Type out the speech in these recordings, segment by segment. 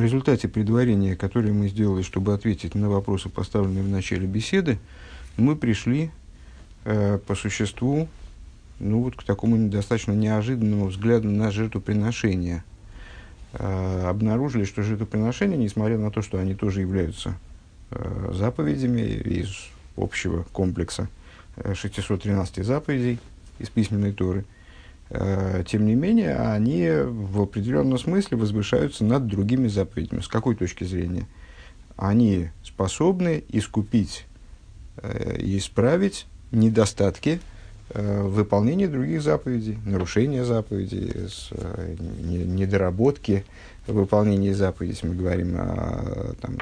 в результате предварения, которое мы сделали, чтобы ответить на вопросы, поставленные в начале беседы, мы пришли э, по существу ну, вот, к такому достаточно неожиданному взгляду на жертвоприношение. Э, обнаружили, что жертвоприношения, несмотря на то, что они тоже являются э, заповедями из общего комплекса э, 613 заповедей из письменной Торы, э, тем не менее, они в определенном смысле возвышаются над другими заповедями. С какой точки зрения? Они способны искупить э, и исправить недостатки э, выполнения других заповедей, нарушения заповедей, э, недоработки выполнения заповедей, если мы говорим о, там,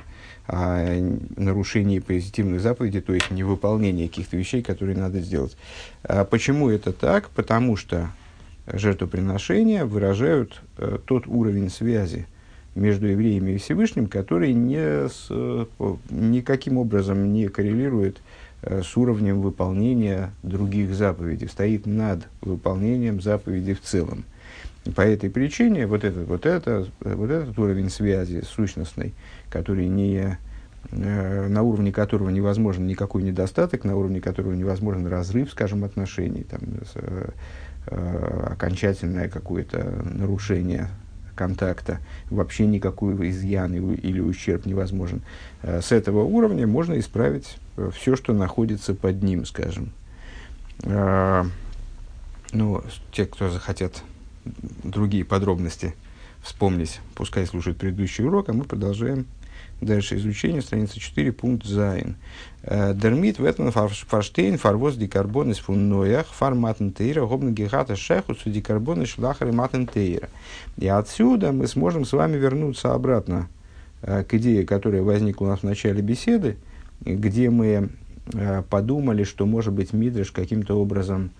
о нарушении позитивных заповедей, то есть невыполнении каких-то вещей, которые надо сделать. А почему это так? Потому что жертвоприношения выражают э, тот уровень связи между евреями и Всевышним, который не с, э, никаким образом не коррелирует э, с уровнем выполнения других заповедей, стоит над выполнением заповедей в целом. По этой причине вот этот, вот, это, вот этот уровень связи сущностной, который не, э, на уровне которого невозможен никакой недостаток, на уровне которого невозможен разрыв, скажем, отношений, там, с, э, э, окончательное какое-то нарушение контакта, вообще никакой изъян или ущерб невозможен. Э, с этого уровня можно исправить э, все, что находится под ним, скажем. Э, ну, те, кто захотят другие подробности вспомнить, пускай слушают предыдущий урок, а мы продолжаем дальше изучение, страница 4, пункт Зайн. Э, Дермит в этом фарштейн фарвоз дикарбон фунноях форматн тейра гобна гигата шеху су дикарбон из шлахары матн тейра. И отсюда мы сможем с вами вернуться обратно э, к идее, которая возникла у нас в начале беседы, где мы э, подумали, что, может быть, Мидриш каким-то образом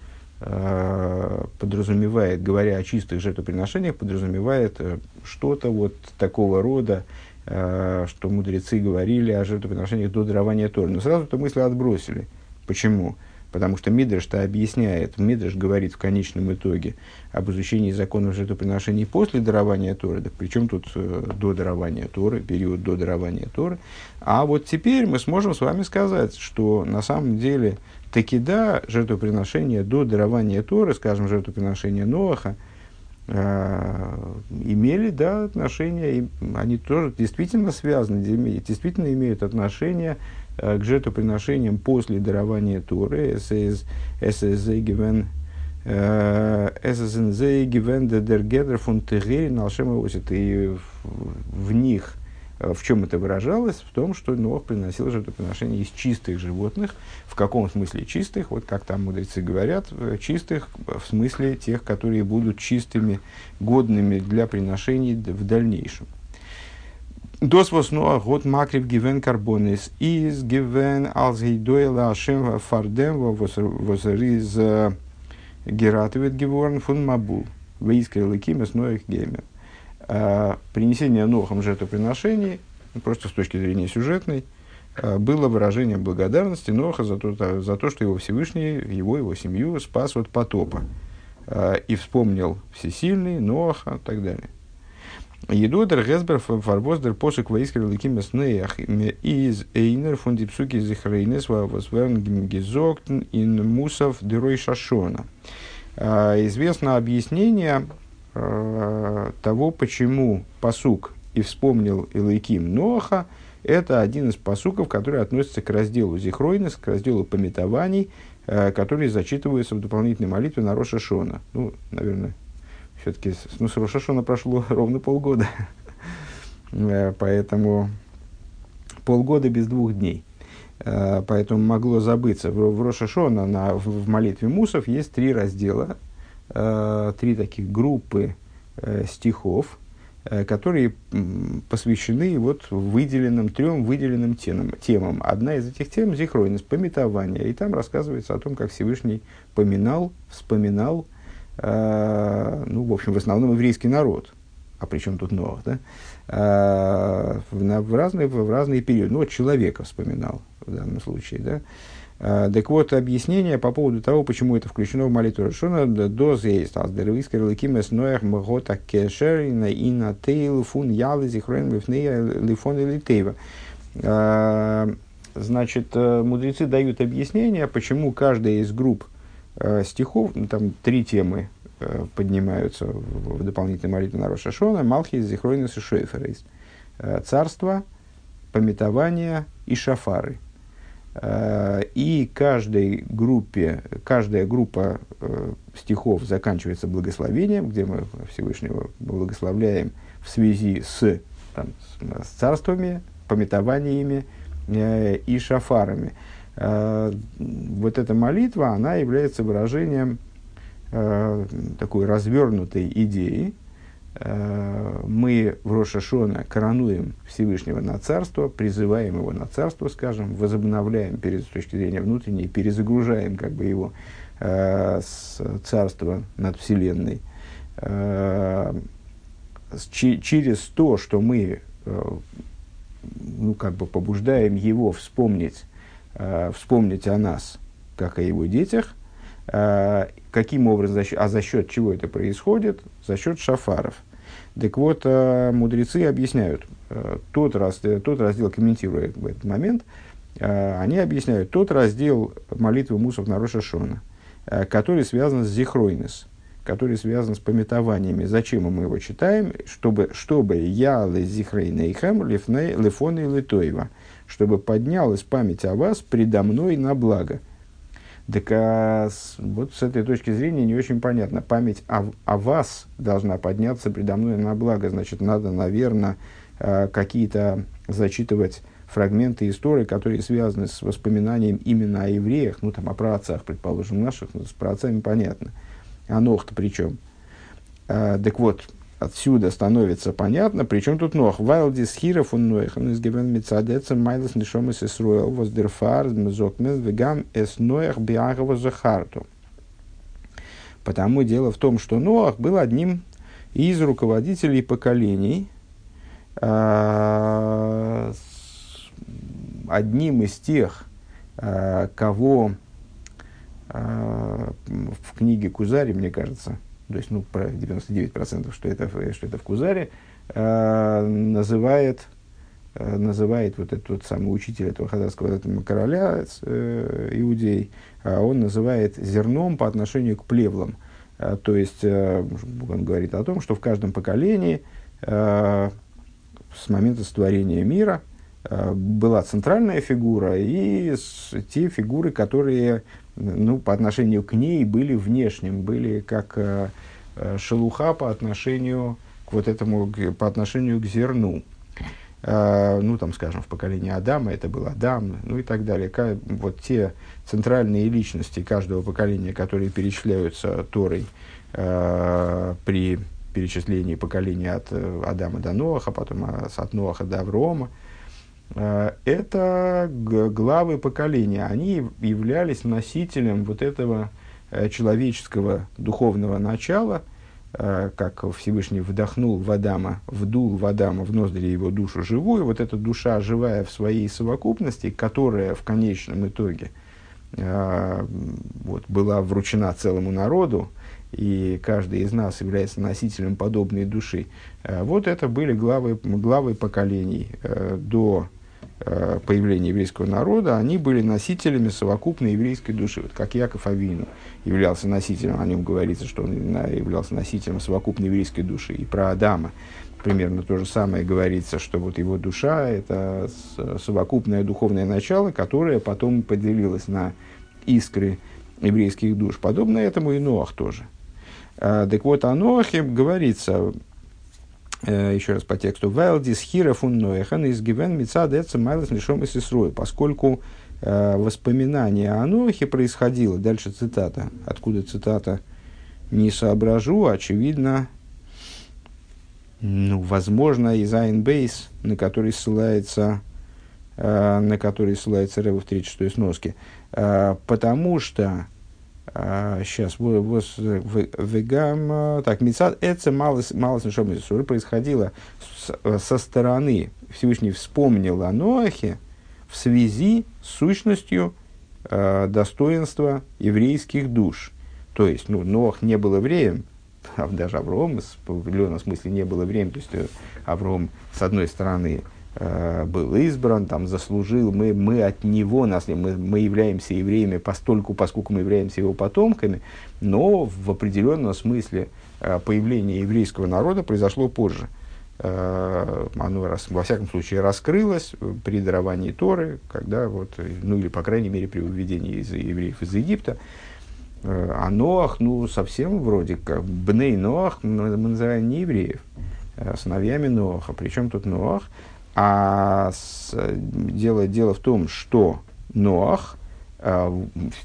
подразумевает, говоря о чистых жертвоприношениях, подразумевает что-то вот такого рода, что мудрецы говорили о жертвоприношениях до дарования Торы. Но сразу эту мысль отбросили. Почему? Потому что Мидреш-то объясняет, Мидреш говорит в конечном итоге об изучении законов жертвоприношений после дарования Торы. Так причем тут э, до дарования Торы, период до дарования Торы. А вот теперь мы сможем с вами сказать, что на самом деле таки да, жертвоприношение до дарования Торы, скажем, жертвоприношение Ноаха – Э, имели да, отношения, и они тоже действительно связаны, действительно имеют отношение э, к жертвоприношениям после дарования Торы, ССНЗ гивен дергедер фун тегерин алшема и в них Э, в чем это выражалось? В том, что Нох приносил жертвоприношения из чистых животных. В каком смысле чистых? Вот как там мудрецы говорят, э, чистых в смысле тех, которые будут чистыми, годными для приношений в дальнейшем. Дос воснуа год макрив гивен карбонис из гивен алзгейдойла ашем фардем возриз гератовит геворн фун мабул. Выискрил и кимес геймер. Э, принесение Нохом жертвоприношений, просто с точки зрения сюжетной, э, было выражением благодарности Ноха за то, за то, что его Всевышний, его, его семью спас от потопа. Э, и вспомнил всесильный, Ноха и так далее. Едодер Гесбер фарбоздер посек ваискер ликим снеях из эйнер фун дипсуки зихрейнес восверн гизоктен ин мусов дерой шашона. Известно объяснение Э, того, почему посук и вспомнил Илайким Ноаха, это один из посуков, который относится к разделу Зихройнес, к разделу пометований, э, которые зачитываются в дополнительной молитве на Роша Шона. Ну, наверное, все-таки ну, с Роша Шона прошло ровно полгода. Э, поэтому полгода без двух дней. Поэтому могло забыться. В Роша Шона на, в молитве Мусов есть три раздела три таких группы э, стихов, э, которые посвящены вот выделенным, трем выделенным темам, темам. Одна из этих тем – зихройность, пометование. И там рассказывается о том, как Всевышний поминал, вспоминал, э, ну, в общем, в основном еврейский народ. А при чем тут Ноах, да? Э, в, в, разные, в разные периоды. Ну, вот человека вспоминал в данном случае, да? А, так вот, объяснение по поводу того, почему это включено в молитву Рошона, до есть, а здоровискер лакимес ноях мгота кешерина и на тейл фун ялы зихрен лифнея лифон или. А, значит, э, мудрецы дают объяснение, почему каждая из групп э, стихов, ну, там три темы э, поднимаются в, дополнительной молитве на Рошашона, Малхи, Зихройнес и Шойферейс. Царство, пометование и шафары – Э, и каждой группе, каждая группа э, стихов заканчивается благословением, где мы Всевышнего благословляем в связи с, там, с царствами, пометованиями э, и шафарами. Вот эта молитва, она является выражением такой развернутой идеи, Э, мы в Рошашона коронуем Всевышнего на царство, призываем его на царство, скажем, возобновляем перед, с точки зрения внутренней, перезагружаем как бы его э, с царства над Вселенной. Э, ч- через то, что мы э, ну, как бы побуждаем его вспомнить, э, вспомнить о нас, как о его детях, э, каким образом, за счет, а за счет чего это происходит? За счет шафаров – так вот, э, мудрецы объясняют, э, тот, раз, э, тот раздел, комментируя этот момент, они объясняют тот раздел молитвы Мусов на Рошашона, который связан с зихройнес, который связан с пометованиями. Зачем мы его читаем? Чтобы, чтобы я зихрейнейхем лефоны литоева, чтобы поднялась память о вас предо мной на благо. Так а, с, вот с этой точки зрения не очень понятно. Память о, о вас должна подняться предо мной на благо. Значит, надо, наверное, а, какие-то зачитывать фрагменты истории, которые связаны с воспоминанием именно о евреях, ну там о праотцах, предположим, наших, ну, с праотцами понятно. А ног-то при чем? А, так вот, отсюда становится понятно, причем тут нох. Вайлдис хиров он он из гебен мецадеца майлас нишом из Исруэл, воздерфар, мезокмен, вегам эс ноях биагова захарту. Потому дело в том, что Ноах был одним из руководителей поколений, а, одним из тех, а, кого а, в книге Кузари, мне кажется, то есть ну, про 99%, что это, что это в Кузаре, э, называет, э, называет вот этот вот самый учитель этого хазарского короля, э, иудей, э, он называет зерном по отношению к плевлам. То есть он говорит о том, что в каждом поколении с момента сотворения мира была центральная фигура и те фигуры, которые ну, по отношению к ней были внешним, были как э, э шелуха по отношению к вот этому, по отношению к зерну. Э, ну, там, скажем, в поколении Адама это был Адам, ну и так далее. Вот те центральные личности каждого поколения, которые перечисляются Торой при перечислении поколений от Адама до Ноаха, потом от Ноаха до Аврома, это главы поколения. Они являлись носителем вот этого э, человеческого духовного начала, э, как Всевышний вдохнул в Адама, вдул в Адама в ноздри его душу живую, вот эта душа живая в своей совокупности, которая в конечном итоге вот, была вручена целому народу, и каждый из нас является носителем подобной души. Вот это были главы, главы поколений до Э, появления еврейского народа, они были носителями совокупной еврейской души. Вот как Яков Авину являлся носителем, о нем говорится, что он являлся носителем совокупной еврейской души. И про Адама примерно то же самое говорится, что вот его душа – это совокупное духовное начало, которое потом поделилось на искры еврейских душ. Подобно этому и Ноах тоже. А, так вот, о Ноахе говорится, Э, еще раз по тексту, «Вэлдис хира фун ноэхан из гивен митцад эца майлас лишом из поскольку э, воспоминание о Ноахе происходило, дальше цитата, откуда цитата не соображу, очевидно, ну, возможно, из Айнбейс, на который ссылается, э, на который ссылается Рэва в 36 сноске, э, потому что сейчас, а, вегам, а, так, Мицад, это мало нишом происходило со стороны, Всевышний вспомнил о Ноахе в связи с сущностью э, достоинства еврейских душ. То есть, ну, Ноах не был евреем, даже Авраам в определенном смысле не был евреем. То есть, э, Авраам, с одной стороны, был избран, там, заслужил, мы, мы от него, нас, мы, мы являемся евреями постольку, поскольку мы являемся его потомками, но в определенном смысле э, появление еврейского народа произошло позже. Э, оно, во всяком случае, раскрылось при даровании Торы, когда, вот, ну или, по крайней мере, при выведении из евреев из Египта. Э, а Ноах, ну, совсем вроде как, Бней Ноах, мы называем не евреев, а сыновьями Ноаха. Причем тут Ноах? А с, дело, дело в том, что Ноах а,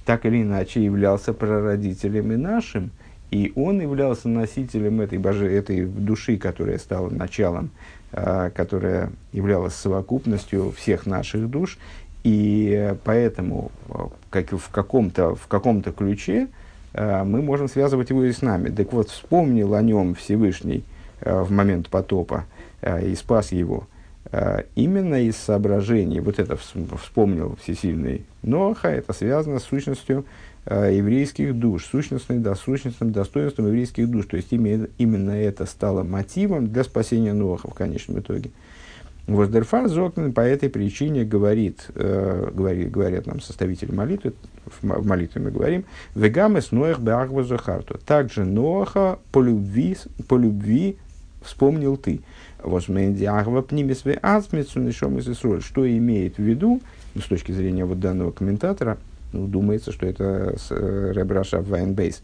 так или иначе являлся прародителем и нашим – и он являлся носителем этой, боже, этой души, которая стала началом, э, которая являлась совокупностью всех наших душ. И поэтому а, как в каком-то, в каком-то ключе э, мы можем связывать его и с нами. Так вот, вспомнил о нем Всевышний э, в момент потопа э, и спас его. Э, именно из соображений, вот это вспомнил всесильный Ноха, это связано с сущностью Э, еврейских душ, сущностным, да, сущностным достоинством еврейских душ. То есть именно, именно это стало мотивом для спасения Ноаха в конечном итоге. Воздерфар Зокнен по этой причине говорит, э, говорит, говорят нам составители молитвы, в, молитве мы говорим, «Вегамес Ноах Беахва Захарту». Также Ноаха по любви, по любви вспомнил ты. Что имеет в виду, ну, с точки зрения вот данного комментатора – ну, думается, что это э, Ребраша Вайнбейс.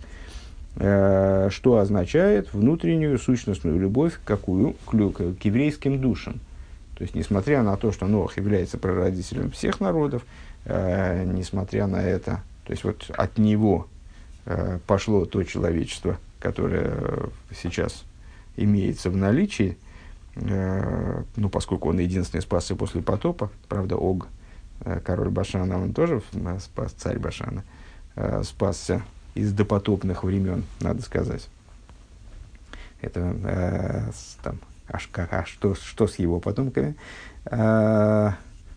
Э, что означает внутреннюю сущностную любовь, какую? К, к еврейским душам. То есть, несмотря на то, что Нох является прародителем всех народов, э, несмотря на это, то есть вот от него э, пошло то человечество, которое сейчас имеется в наличии, э, ну, поскольку он единственный спасся после потопа, правда, Ог Э, король Башана, он тоже спас, царь Башана, э, спасся из допотопных времен, надо сказать. Это э, там, аж, как, а что, что с его потомками?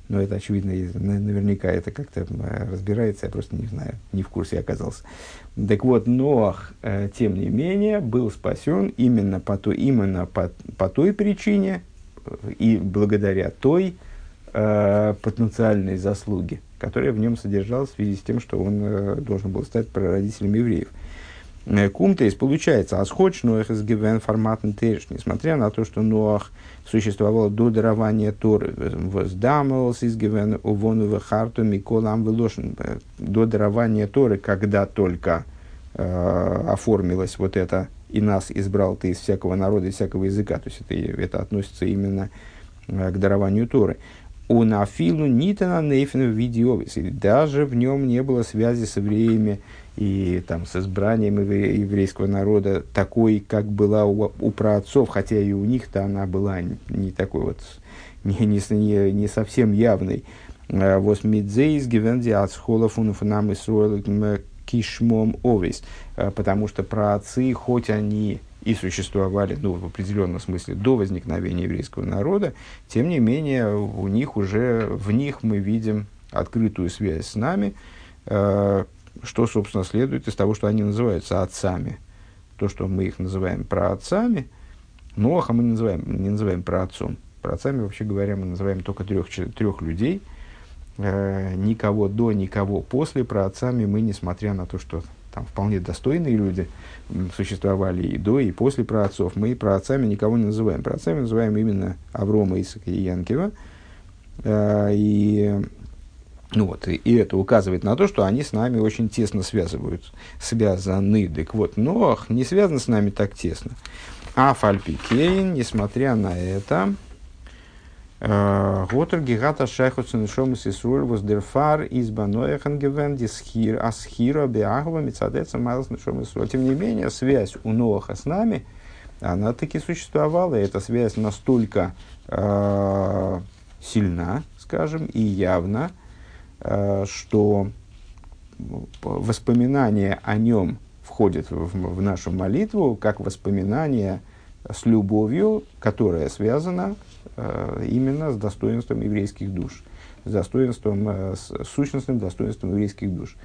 Э, но это очевидно, наверняка это как-то разбирается, я просто не знаю, не в курсе оказался. Так вот, Ноах, э, тем не менее, был спасен именно по той, именно по, по той причине и благодаря той, э, потенциальной заслуги, которая в нем содержалась в связи с тем, что он э, должен был стать прародителем евреев. Э, Кумтейс получается, асходш Ноах из гивен форматный теш, несмотря на то, что Ноах существовал до дарования Торы, воздамывался из гивен увону вехарту миколам велошин, э, до дарования Торы, когда только э, оформилось вот это «и нас избрал ты из всякого народа, из всякого языка», то есть это, это относится именно э, к дарованию Торы. У нафилу нитана нейфена в виде овес. И даже в нем не было связи с евреями и там, с избранием еврейского народа такой, как была у, у праотцов, хотя и у них-то она была не такой вот, не, не, не, совсем явной. А, вот мидзейс гивенди от схолов унафанам и кишмом овес. А, потому что праотцы, хоть они и существовали ну, в определенном смысле до возникновения еврейского народа, тем не менее у них уже, в них мы видим открытую связь с нами, э, что, собственно, следует из того, что они называются отцами. То, что мы их называем праотцами, Ноаха мы называем, не называем праотцом. Праотцами, вообще говоря, мы называем только трех, трех людей. Э, никого до, никого после праотцами мы, несмотря на то, что там вполне достойные люди существовали и до, и после праотцов. Мы праотцами никого не называем. Праотцами называем именно Аврома, Исака и Янкива. А, и, ну вот, и, и это указывает на то, что они с нами очень тесно связывают, связаны. Так вот, Ноах не связан с нами так тесно. А Фальпикейн, несмотря на это, Готер гигата шайхуцен шомус Исруэль воздерфар из банояхан гевен дисхир асхира беахва мецадеца майлс шомус. Тем не менее, связь у Ноаха с нами, она таки существовала, и эта связь настолько э, сильна, скажем, и явна, э, что воспоминание о нем входит в, в нашу молитву как воспоминание с любовью, которая связана э, именно с достоинством еврейских душ, с достоинством, э, с сущностным достоинством еврейских душ.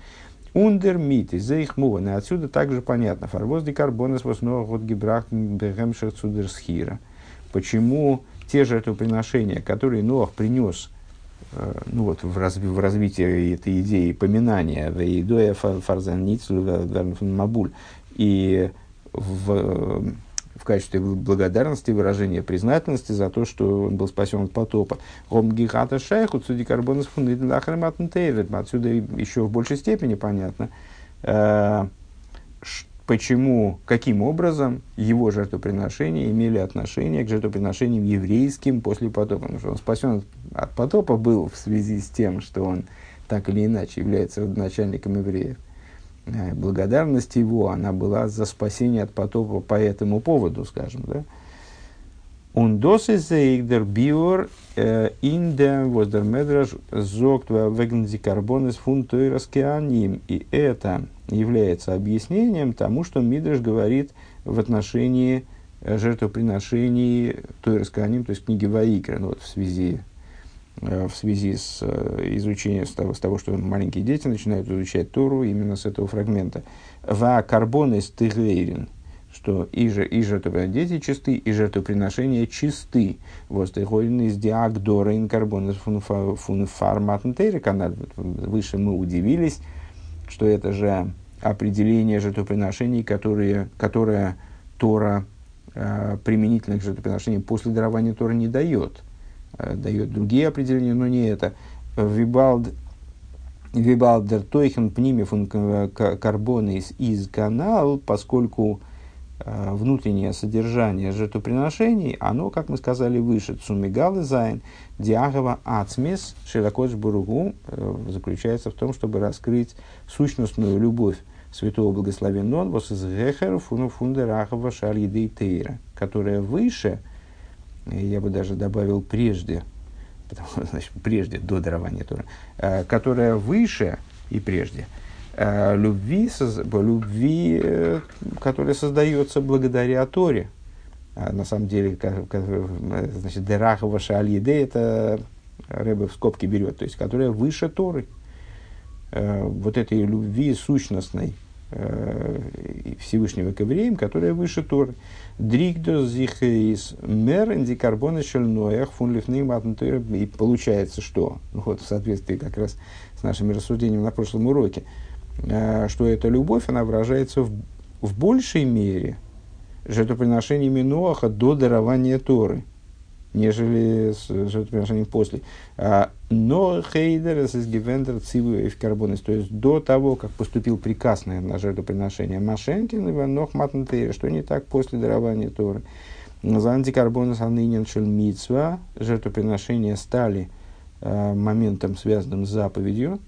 Ундер мити, за их мованы. Отсюда также понятно. Фарвоз декарбонес воснова год гибрах бегемшер цудерсхира. Почему те жертвоприношения, которые Ноах принес э, ну вот, в, разви, в развитии этой идеи поминания, в идое фарзаницу мабуль, и в, в качестве благодарности, выражения признательности за то, что он был спасен от потопа. Отсюда еще в большей степени понятно, э, почему, каким образом его жертвоприношения имели отношение к жертвоприношениям еврейским после потопа. Потому что он спасен от потопа был в связи с тем, что он так или иначе является начальником евреев. Э, благодарность его, она была за спасение от потопа по этому поводу, скажем, да. In dem, was der Medrash sagt, wegen die Карбонес фун И это является объяснением тому, что Мидраш говорит в отношении э, жертвоприношений Тойрос то есть книги Ваикра, ну, вот в связи Э, в связи с э, изучением, с того, с того, что маленькие дети начинают изучать Тору именно с этого фрагмента. «Ва карбоны стыгейрин», что и, же, и жертвоприношения дети чисты, и жертвоприношения чисты. Вот стыгойрин из диагдора ин карбоны фун фарматнтейры канал. Выше мы удивились, что это же определение жертвоприношений, которые, которое Тора э, применительно к жертвоприношениям после дарования Тора не дает – Э, дает другие определения, но не это. Вибалд Вибалдер Тойхен Пнимифун карбоны из канал, поскольку э, внутреннее содержание жертвоприношений, оно, как мы сказали выше, цумигалы зайн, диагова ацмес, широкоч буругу, э, заключается в том, чтобы раскрыть сущностную любовь святого благословенного вос из гехер фундерахова шаль тейра, которая выше – я бы даже добавил прежде, потому, значит, прежде, до дарования Тора, э, которая выше и прежде, э, любви, любви, э, которая создается благодаря Торе. А на самом деле, как, значит, Дерахова Шальеде, это Рэбе в скобки берет, то есть, которая выше Торы. Вот этой любви сущностной, Всевышнего к евреям, которая выше Торы. Дригдос зихейс мер индикарбона шельноях фун И получается, что, ну вот в соответствии как раз с нашими рассуждениями на прошлом уроке, э, что эта любовь, она выражается в, в большей мере жертвоприношениями Ноаха до дарования Торы – нежели с жертвоприношением после. А, но хейдер из гивендер циву карбонис, то есть до того, как поступил приказ на, жертвоприношение Машенкин, Иванох Матнтейра, что не так после дарования Торы. За антикарбонис анынен шельмитсва жертвоприношения стали э, моментом, связанным с заповедью, э,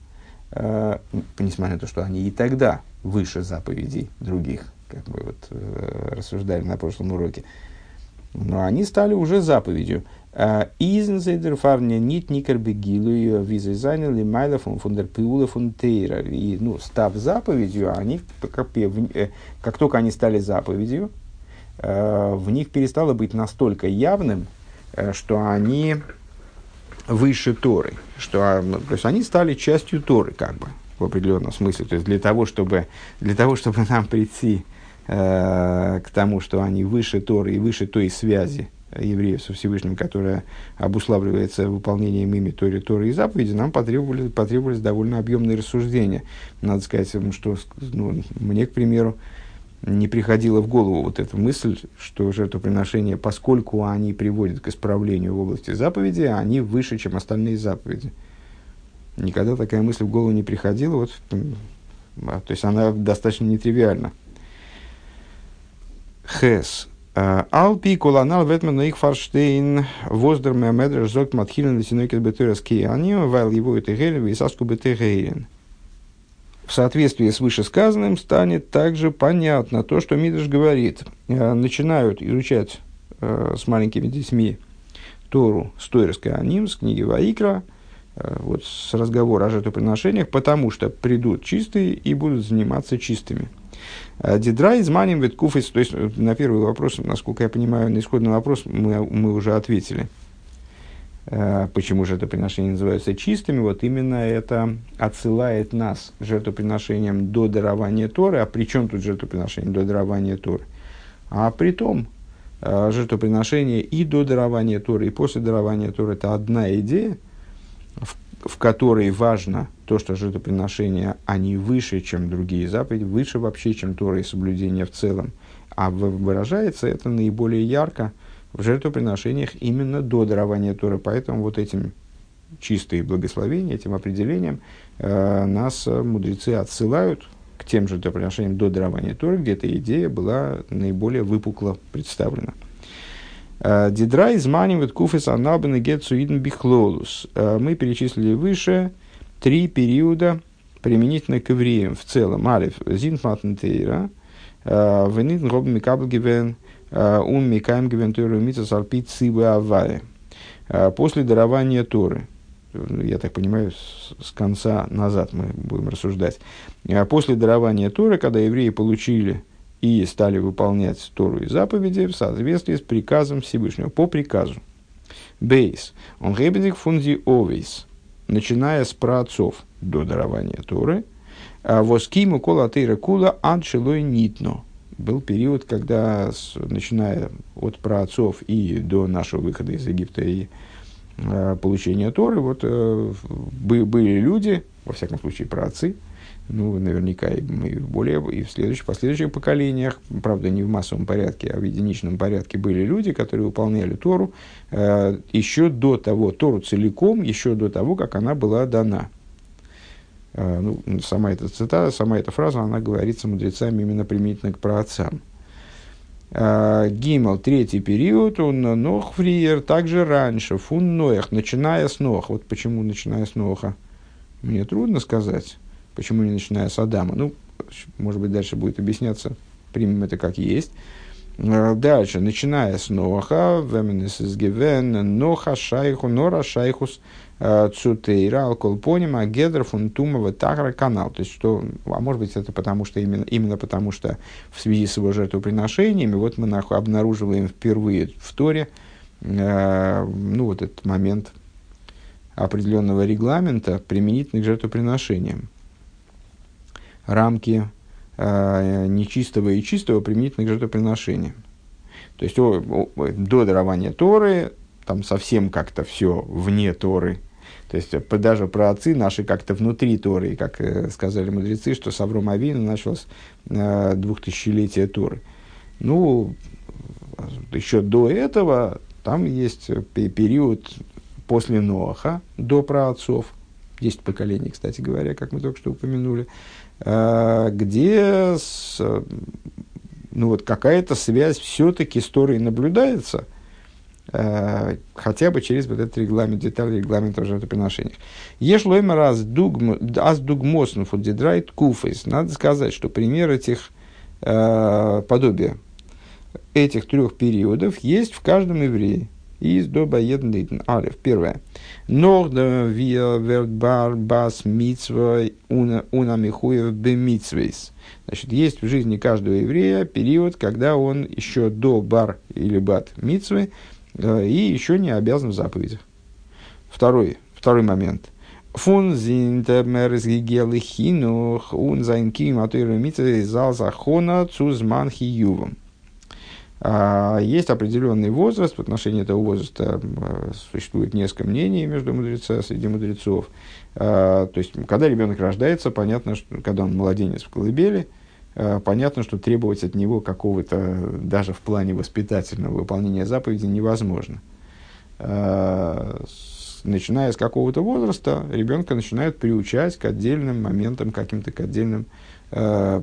несмотря на то, что они и тогда выше заповедей других, как мы вот э, рассуждали на прошлом уроке. Э, но они стали уже заповедью. А, Изензейдер фарня нит никер бегилу визы заняли майла фун фундер пиула фунтейра. И, ну, став заповедью, они, как, э, как только они стали заповедью, э, в них перестало быть настолько явным, э, что они выше Торы. Что, а, ну, то есть они стали частью Торы, как бы, в определенном смысле. То есть для того, чтобы, для того, чтобы нам прийти Э, к тому, что они выше Торы и выше той связи евреев со Всевышним, которая обуславливается выполнением ими Торы, Торы и заповеди, нам потребовались, потребовались довольно объемные рассуждения. Надо сказать, что ну, мне, к примеру, не приходила в голову вот эта мысль, что жертвоприношения, поскольку они приводят к исправлению в области заповеди, они выше, чем остальные заповеди. Никогда такая мысль в голову не приходила, вот, а, то есть она достаточно нетривиальна. Хес. Алпи колонал ветмен их фарштейн воздер мемедр зогт матхилен лесинойкет бетырас кианио вайл его и саску бетыгейлен. В соответствии с вышесказанным станет также понятно то, что Мидрш говорит. Начинают изучать э, с маленькими детьми Тору с Тойрской Аним, с книги Ваикра, э, вот с разговора о жертвоприношениях, потому что придут чистые и будут заниматься чистыми. Э, Дидра из маним веткуфис, то есть э, на первый вопрос, насколько я понимаю, на исходный вопрос мы, мы уже ответили. Почему жертвоприношения называются чистыми? Вот именно это отсылает нас к жертвоприношениям до дарования Торы. А при чем тут жертвоприношение до дарования Торы? А при том, жертвоприношение и до дарования Торы, и после дарования Торы – это одна идея, в, в которой важно то, что жертвоприношения, они выше, чем другие заповеди, выше вообще, чем Тора и соблюдение в целом. А выражается это наиболее ярко – в жертвоприношениях именно до дарования Торы. Поэтому вот этим чистые благословения, этим определением э, нас мудрецы отсылают к тем жертвоприношениям до дарования Торы, где эта идея была наиболее выпукло представлена. Э, Дидра изманивает куфес аналбен и гетсуиден бихлолус. Э, мы перечислили выше три периода применительно к евреям в целом. Алиф, зинфматнтейра, э, венит гроб микабл гивен, Ун микаем гвентуру митса салпит цибы аваре. После дарования Торы, я так понимаю, с конца назад мы будем рассуждать. После дарования Торы, когда евреи получили и стали выполнять Тору и заповеди в соответствии с приказом Всевышнего, по приказу. Бейс. Он гебедик фунзи овейс. Начиная с праотцов до дарования Торы. Воскиму кола тейра кула аншилой нитно был период, когда, начиная от праотцов и до нашего выхода из Египта и э, получения Торы, вот э, бы, были люди, во всяком случае праотцы, ну, наверняка и, и более, и в следующих, последующих поколениях, правда, не в массовом порядке, а в единичном порядке были люди, которые выполняли Тору э, еще до того, Тору целиком, еще до того, как она была дана. А, ну, сама эта цитата, сама эта фраза, она говорится мудрецами именно применительно к праотцам. А, Гимал, третий период, он Нох Фриер, также раньше, фун Ноях, начиная с Ноха. Вот почему начиная с Ноха? Мне трудно сказать, почему не начиная с Адама. Ну, может быть, дальше будет объясняться, примем это как есть. А, дальше, начиная с Ноха, Веменес из Гивен, Ноха Шайху, Нора Шайхус, Цутейра, Алколпонима, Гедр, Фунтумова, Тагра, Канал. То есть, что, а может быть, это потому, что именно, именно потому, что в связи с его жертвоприношениями, вот мы нахуй обнаруживаем впервые в Торе, э, ну, вот этот момент определенного регламента применительных к жертвоприношениям. Рамки э, нечистого и чистого применительных к жертвоприношениям. То есть, о, о, до дарования Торы там совсем как-то все вне Торы, то есть даже про отцы наши как-то внутри Торы, как э, сказали мудрецы, что с Авром Авина началось э, двухтысячелетие Торы. Ну, еще до этого там есть период после Ноаха, до праотцов, 10 поколений, кстати говоря, как мы только что упомянули, э, где с, ну, вот какая-то связь все-таки с Торой наблюдается – Э, хотя бы через вот этот регламент, деталь регламента жертвоприношениях. Ешь лоймер аз дугмосн фудидрайт куфейс. Надо сказать, что пример этих э, подобия этих трех периодов есть в каждом еврее. Из доба еднлитн. Алиф. Первое. Норда виа вердбар бас митсва уна михуев бемитсвейс. Значит, есть в жизни каждого еврея период, когда он еще до бар или бат митсвы Э, и еще не обязан в заповедях. Второй, второй момент. Фун зинтермерзгигелихинух ун зайнким атуирамица зал захона цузман хиювом. А, есть определенный возраст, в отношении этого возраста э, существует несколько мнений между мудрецами, среди мудрецов. А, то есть, когда ребенок рождается, понятно, что когда он младенец в колыбели – Э, понятно, что требовать от него какого-то, даже в плане воспитательного выполнения заповеди невозможно. Э, начиная с какого-то возраста, ребенка начинают приучать к отдельным моментам, каким-то к отдельным, э,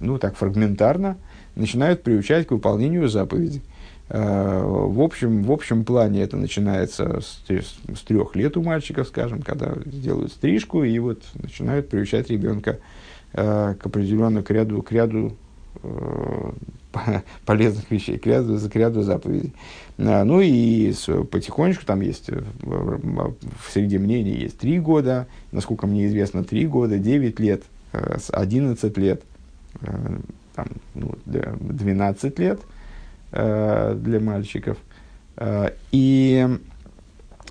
ну так, фрагментарно, начинают приучать к выполнению заповедей. В общем, в общем плане это начинается с, с трех лет у мальчиков, скажем, когда делают стрижку, и вот начинают приучать ребенка Э, к определенному, к ряду, к ряду э, полезных вещей, к ряду, к ряду заповедей. А, ну и потихонечку там есть, э, в, среди мнений есть три года, насколько мне известно, три года, девять лет, одиннадцать лет, там, ну, 12 лет для мальчиков. И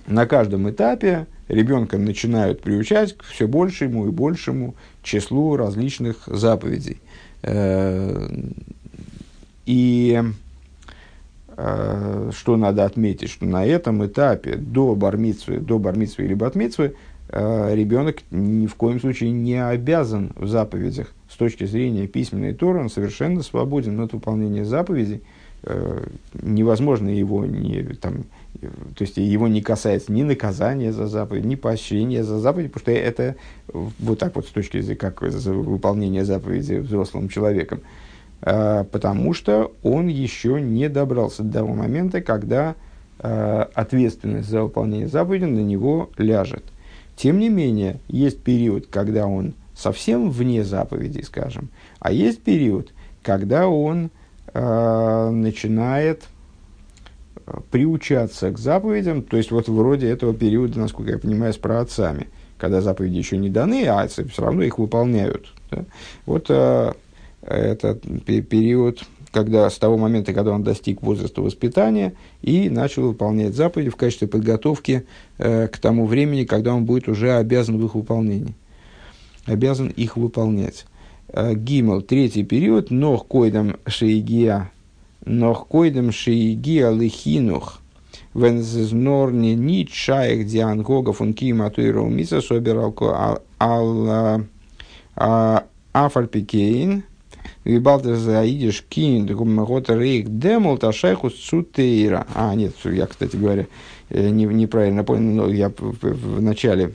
на каждом этапе ребенка начинают приучать к все большему и большему числу различных заповедей. Э, и э, что надо отметить, что на этом этапе до бармитсвы, до бармитсвы или батмитсвы э, ребенок ни в коем случае не обязан в заповедях. С точки зрения письменной Торы он совершенно свободен от выполнения заповедей. Невозможно его не, там, то есть его не касается ни наказания за заповедь, ни поощрения за заповедь, потому что это вот так вот с точки зрения как выполнения заповеди взрослым человеком. А, потому что он еще не добрался до того момента, когда а, ответственность за выполнение заповеди на него ляжет. Тем не менее, есть период, когда он совсем вне заповедей, скажем, а есть период, когда он э, начинает приучаться к заповедям, то есть вот вроде этого периода, насколько я понимаю, с праотцами, когда заповеди еще не даны, а все равно их выполняют. Да? Вот э, этот период, когда с того момента, когда он достиг возраста воспитания и начал выполнять заповеди в качестве подготовки э, к тому времени, когда он будет уже обязан в их выполнении, обязан их выполнять. Э, Гимел, третий период, нох койдам шейгия Нох койдем шииги алыхинух. Вензнор не нит шаек диангога фун кима туиру миса собирал ал афальпикейн. Вибалтер заидиш кин, гота рейк демол ташайхус цутейра. А, нет, я, кстати говоря, не, неправильно понял, но я в начале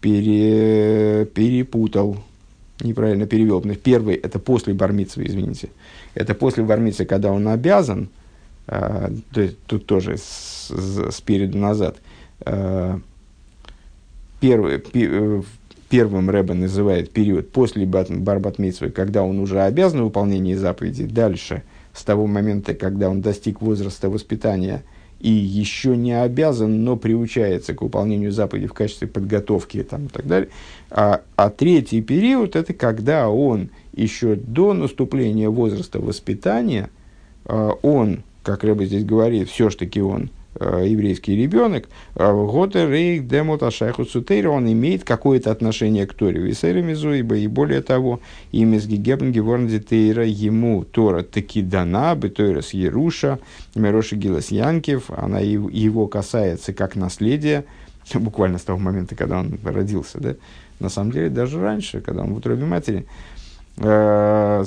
пере, перепутал, неправильно перевел. Первый, это после бармицы, извините. Это после бармицы, когда он обязан, э, то есть тут тоже с, с, спереду назад. Э, первый, пи, первым Рэбе называет период после Барбатмитсвы, когда он уже обязан в выполнении заповедей. Дальше, с того момента, когда он достиг возраста воспитания и еще не обязан, но приучается к выполнению заповедей в качестве подготовки там, и так далее. А, а третий период – это когда он еще до наступления возраста воспитания, а, он, как Рэба здесь говорит, все-таки он еврейский ребенок, а, Готе Рейк Демот Ашайху Сутейра, он имеет какое-то отношение к Торе, Висеремизуиба, и более того, имя с Гигебн Геворнди Тейра, ему Тора таки дана, Бетойрас Еруша, Мироши Гилас Янкев, она его касается как наследия, буквально с того момента, когда он родился, да, на самом деле даже раньше, когда он в утробе матери, Э,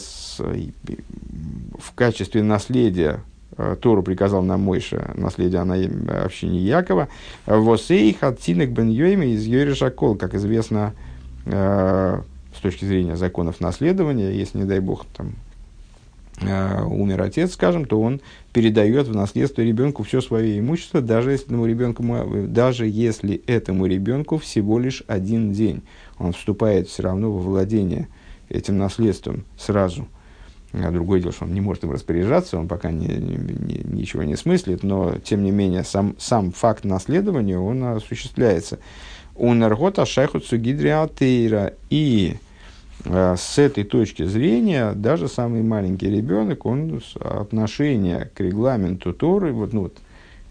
в качестве наследия э, Тору приказал нам Мойша, наследие на общине Якова, «Восей хатцинек бен йойми из Йориша Кол», как известно, э, с точки зрения законов наследования, если, не дай бог, там, умер отец, скажем, то он передает в наследство ребенку все свое имущество, даже если, этому ребенку, даже если этому ребенку всего лишь один день. Он вступает все равно во владение этим наследством сразу. А другое дело, что он не может им распоряжаться, он пока не, не, ничего не смыслит, но, тем не менее, сам, сам факт наследования, он осуществляется. У наргота шайхут сугидриатейра. И э, с этой точки зрения, даже самый маленький ребенок, он отношение к регламенту Торы, вот, ну, вот,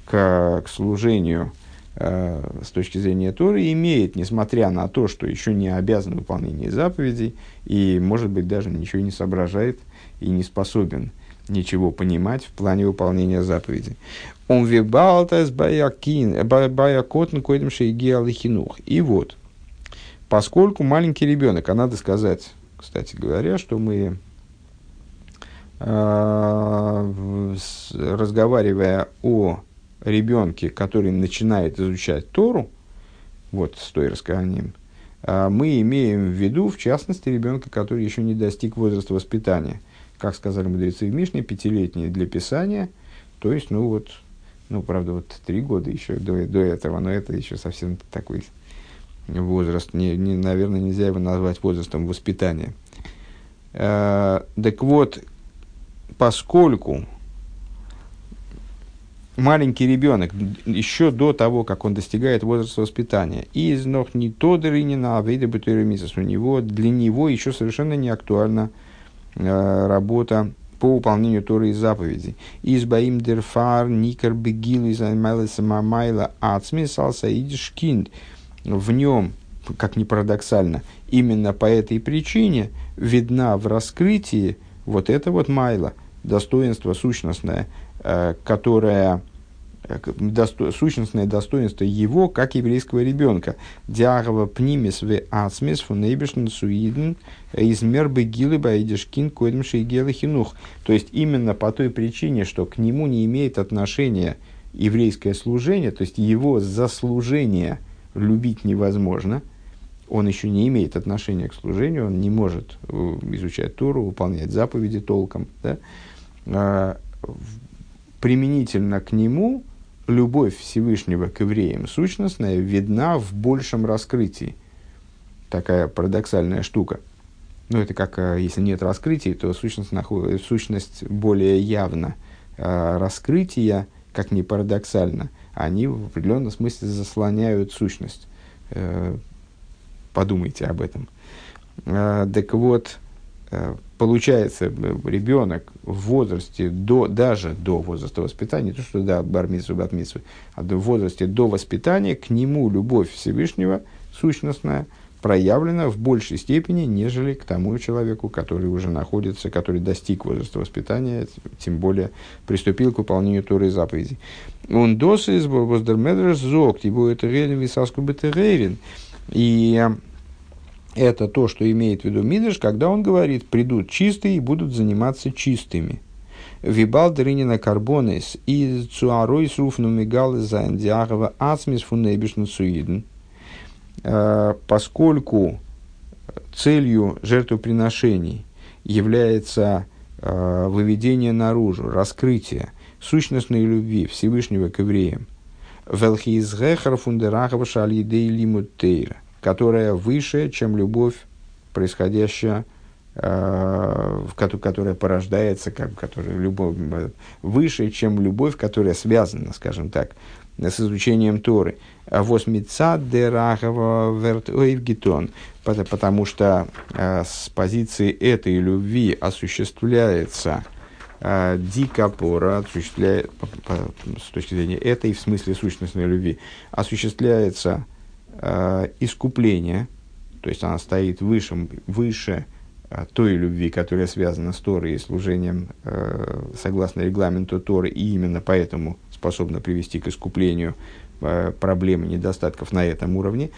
к, к служению Э, с точки зрения Торы имеет, несмотря на то, что еще не обязан выполнению заповедей и, может быть, даже ничего не соображает и не способен ничего понимать в плане выполнения заповедей. Он вибалтас баякотн койдем шейгиалихинух. И вот, поскольку маленький ребенок, а надо сказать, кстати говоря, что мы э, разговаривая о ребенке, который начинает изучать Тору, вот с той расканием, а, мы имеем в виду, в частности, ребенка, который еще не достиг возраста воспитания. Как сказали мудрецы в Мишне, пятилетний для писания, то есть, ну вот, ну, правда, вот три года еще до, до этого, но это еще совсем такой возраст, не, не, наверное, нельзя его назвать возрастом воспитания. Э, так вот, поскольку маленький ребенок, еще до того, как он достигает возраста воспитания, из ног не то дырынина, а выйдет у него, для него еще совершенно не актуальна э, работа по выполнению Торы и заповедей. Избаим дерфар никер бегил из майла ацмис алсаидишкинд. В нем, как ни парадоксально, именно по этой причине видна в раскрытии вот это вот майла, достоинство сущностное, э, которое Э, досто, сущностное достоинство его, как еврейского ребенка. Диагова пнимис в ацмис фунейбишн суиден из мербы гилы байдишкин койдмши и хинух. То есть именно по той причине, что к нему не имеет отношения еврейское служение, то есть его заслужение любить невозможно, он еще не имеет отношения к служению, он не может э, изучать Тору, выполнять заповеди толком. Да? А, применительно к нему любовь Всевышнего к евреям сущностная видна в большем раскрытии. Такая парадоксальная штука. Ну, это как, э, если нет раскрытия, то сущность, сущность более явна. А раскрытия, как ни парадоксально, они в определенном смысле заслоняют сущность. Э, подумайте об этом. А, так вот, Э, получается, э, ребенок в возрасте до, даже до возраста воспитания, то что до бармицу, батмицу, а в возрасте до воспитания, к нему любовь Всевышнего, сущностная, проявлена в большей степени, нежели к тому человеку, который уже находится, который достиг возраста воспитания, тем более приступил к выполнению Торы и заповедей. Он досыс воздермедрес зогт, его это релен висаску бетерерин. И это то, что имеет в виду Мидриш, когда он говорит, придут чистые и будут заниматься чистыми. Вибал дрынина карбонис из цуарой сруфну мигалы за андиагова ацмис фунебишну суиден. Э, поскольку целью жертвоприношений является э, выведение наружу, раскрытие сущностной любви Всевышнего к евреям, велхизгехар фундерахова шалидей лимутейра, которая выше, чем любовь, происходящая, э, которая порождается, как, которая любовь, выше, чем любовь, которая связана, скажем так, с изучением Торы. Восмица дерахова вертоевгитон, потому что э, с позиции этой любви осуществляется э, дикопора, осуществляет, с точки зрения этой, в смысле сущностной любви, осуществляется э, искупление, то есть она стоит выше, выше э, той любви, которая связана с Торой и служением э, согласно регламенту Торы, и именно поэтому способна привести к искуплению э, и недостатков на этом уровне.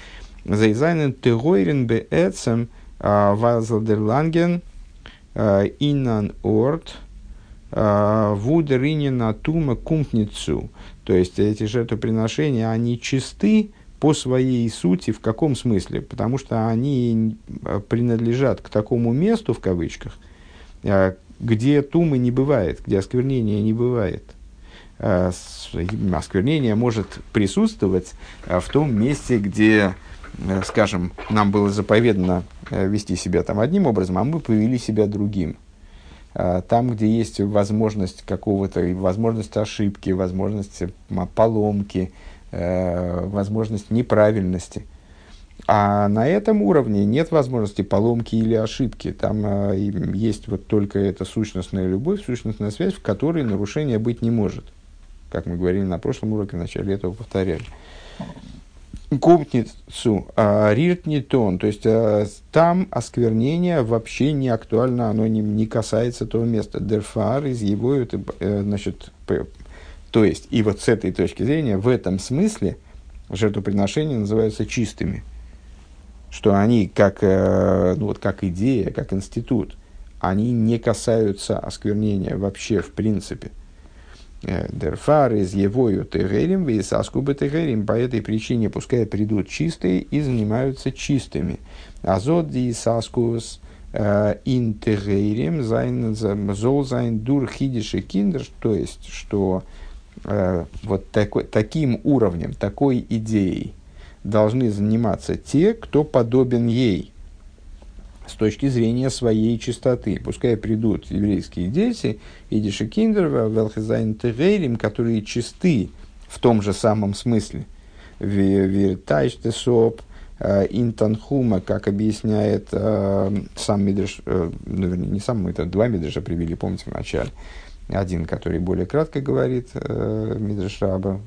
Зайзайнен тегойрен бе эцем э, вазлдерланген инан орт вудеринина тума кумпницу. То есть эти жертвоприношения, они чисты по своей сути, в каком смысле? Потому что они э, принадлежат к такому месту, в кавычках, э, где тумы не бывает, где осквернения не бывает. Э, осквернение может присутствовать в том месте, где, скажем, нам было заповедано вести себя там одним образом, а мы повели себя другим. Там, где есть возможность какого-то, возможность ошибки, возможность поломки, э, возможность неправильности. А на этом уровне нет возможности поломки или ошибки. Там э, есть вот только эта сущностная любовь, сущностная связь, в которой нарушения быть не может. Как мы говорили на прошлом уроке, в начале этого повторяли. Кумпницу, а, риртнитон, то есть а, там осквернение вообще не актуально, оно не, не касается того места. Дерфар из его, это, э, значит, то есть, и вот с этой точки зрения, в этом смысле жертвоприношения называются чистыми. Что они, как, э, ну, вот, как идея, как институт, они не касаются осквернения вообще в принципе. דערפאר איז יבואו טהורים, ויתעסקו בטהורים. По этой причине пускай придут чистые и занимаются чистыми. אז אט די התעסקות э, אין טהורים זאל זיין דורך אידישע קינדער. То есть, что Э, вот такой, таким уровнем, такой идеей должны заниматься те, кто подобен ей с точки зрения своей чистоты. Пускай придут еврейские дети, идиши киндер, велхезайн тегейрим, которые чисты в том же самом смысле. Виртайштесоп, Интанхума, как объясняет сам Мидриш, ну, вернее, не сам, мы это два Мидриша привели, помните, в начале. Один, который более кратко говорит Мидриш Раба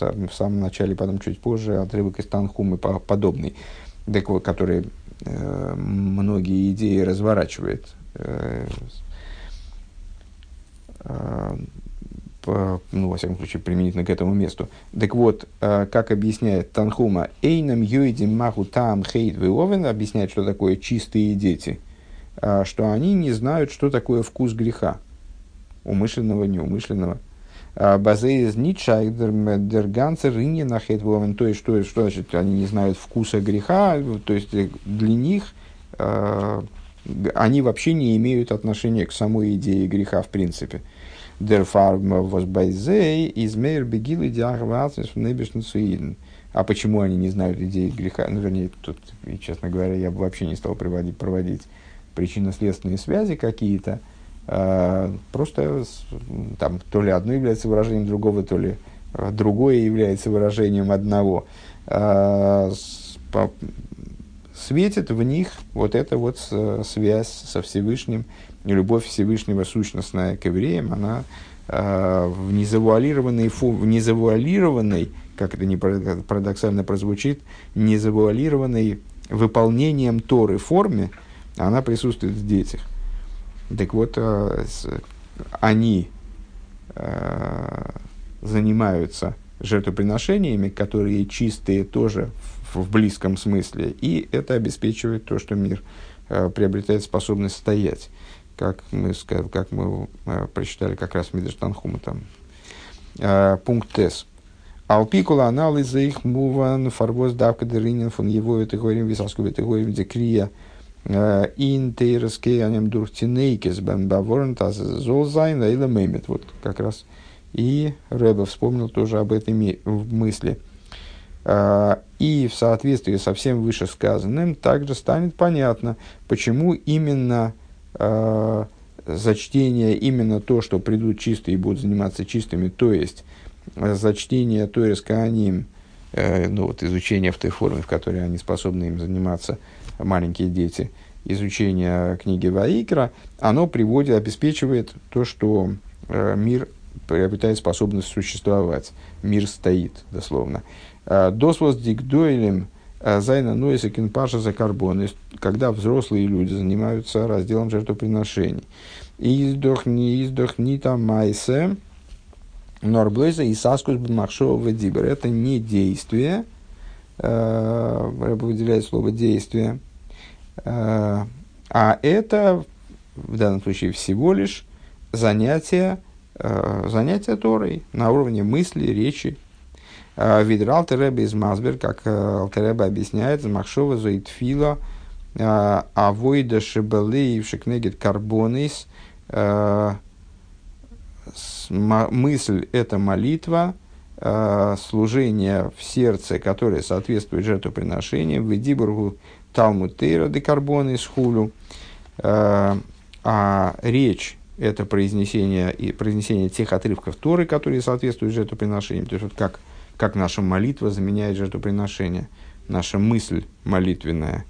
в самом начале, потом чуть позже, отрывок из Танхумы подобный, который многие идеи разворачивает ну, во всяком случае, применительно к этому месту. Так вот, э, как объясняет Танхума, «Эйнам юидим маху там хейт веовен» объясняет, что такое чистые дети, э, что они не знают, что такое вкус греха, умышленного, неумышленного. Э, Базеиз нитшайдер дерганцер на хейт веовен, то есть, что, что значит, они не знают вкуса греха, то есть, для них они вообще не имеют отношения к самой идее греха в принципе. Der Farm was bei Zey из Мейр Бегилы Диахвацис в А почему они не знают идеи греха? Ну, вернее, тут, честно говоря, я бы вообще не стал проводить, проводить причинно-следственные связи какие-то. А, просто там то ли одно является выражением другого, то ли а, другое является выражением одного. А, светит в них вот эта вот связь со Всевышним, любовь Всевышнего сущностная к евреям, она э, в незавуалированной, в незавуалированной, как это не парадоксально прозвучит, незавуалированной выполнением Торы форме, она присутствует в детях. Так вот, э, с, они э, занимаются жертвоприношениями, которые чистые тоже в, близком смысле, и это обеспечивает то, что мир э, приобретает способность стоять как мы, как мы прочитали как раз в там. Пункт Тес. Алпикула анализа их муван фарвоз давка деринин фон его это говорим висаску это говорим декрия э, интейрске анем дуртинейкес бен баворн таз золзайн или мемет. Вот как раз и Рэбе вспомнил тоже об этой мысли. И в соответствии со всем вышесказанным также станет понятно, почему именно э, за чтение именно то, что придут чистые и будут заниматься чистыми, то есть э, за чтение Торис Кааним, э, ну вот изучение в той форме, в которой они способны им заниматься, маленькие дети, изучение книги Ваикра, оно приводит, обеспечивает то, что э, мир приобретает способность существовать. Мир стоит, дословно. Э, Досвос дикдойлем а Зайна Нойса Кинпаша за карбон, когда взрослые люди занимаются разделом жертвоприношений. Издохни, издохни там майсе, норблейза и саскус бмахшова дибер. Это не действие, э, выделяет слово действие, э, а это в данном случае всего лишь занятие, э, занятие Торой на уровне мысли, речи. Э, Видер Алтеребе из Мазбер, как Алтеребе объясняет, Махшова Зоитфила, Авойда Шебелей Шекнегет Карбонис, мысль – это молитва, служение в сердце, которое соответствует жертвоприношению, в Эдибургу Талмуд Тейра де Карбонис Хулю, а речь – это произнесение, и произнесение тех отрывков Торы, которые соответствуют жертвоприношению. То есть, вот как как наша молитва заменяет жертвоприношение. Наша мысль молитвенная,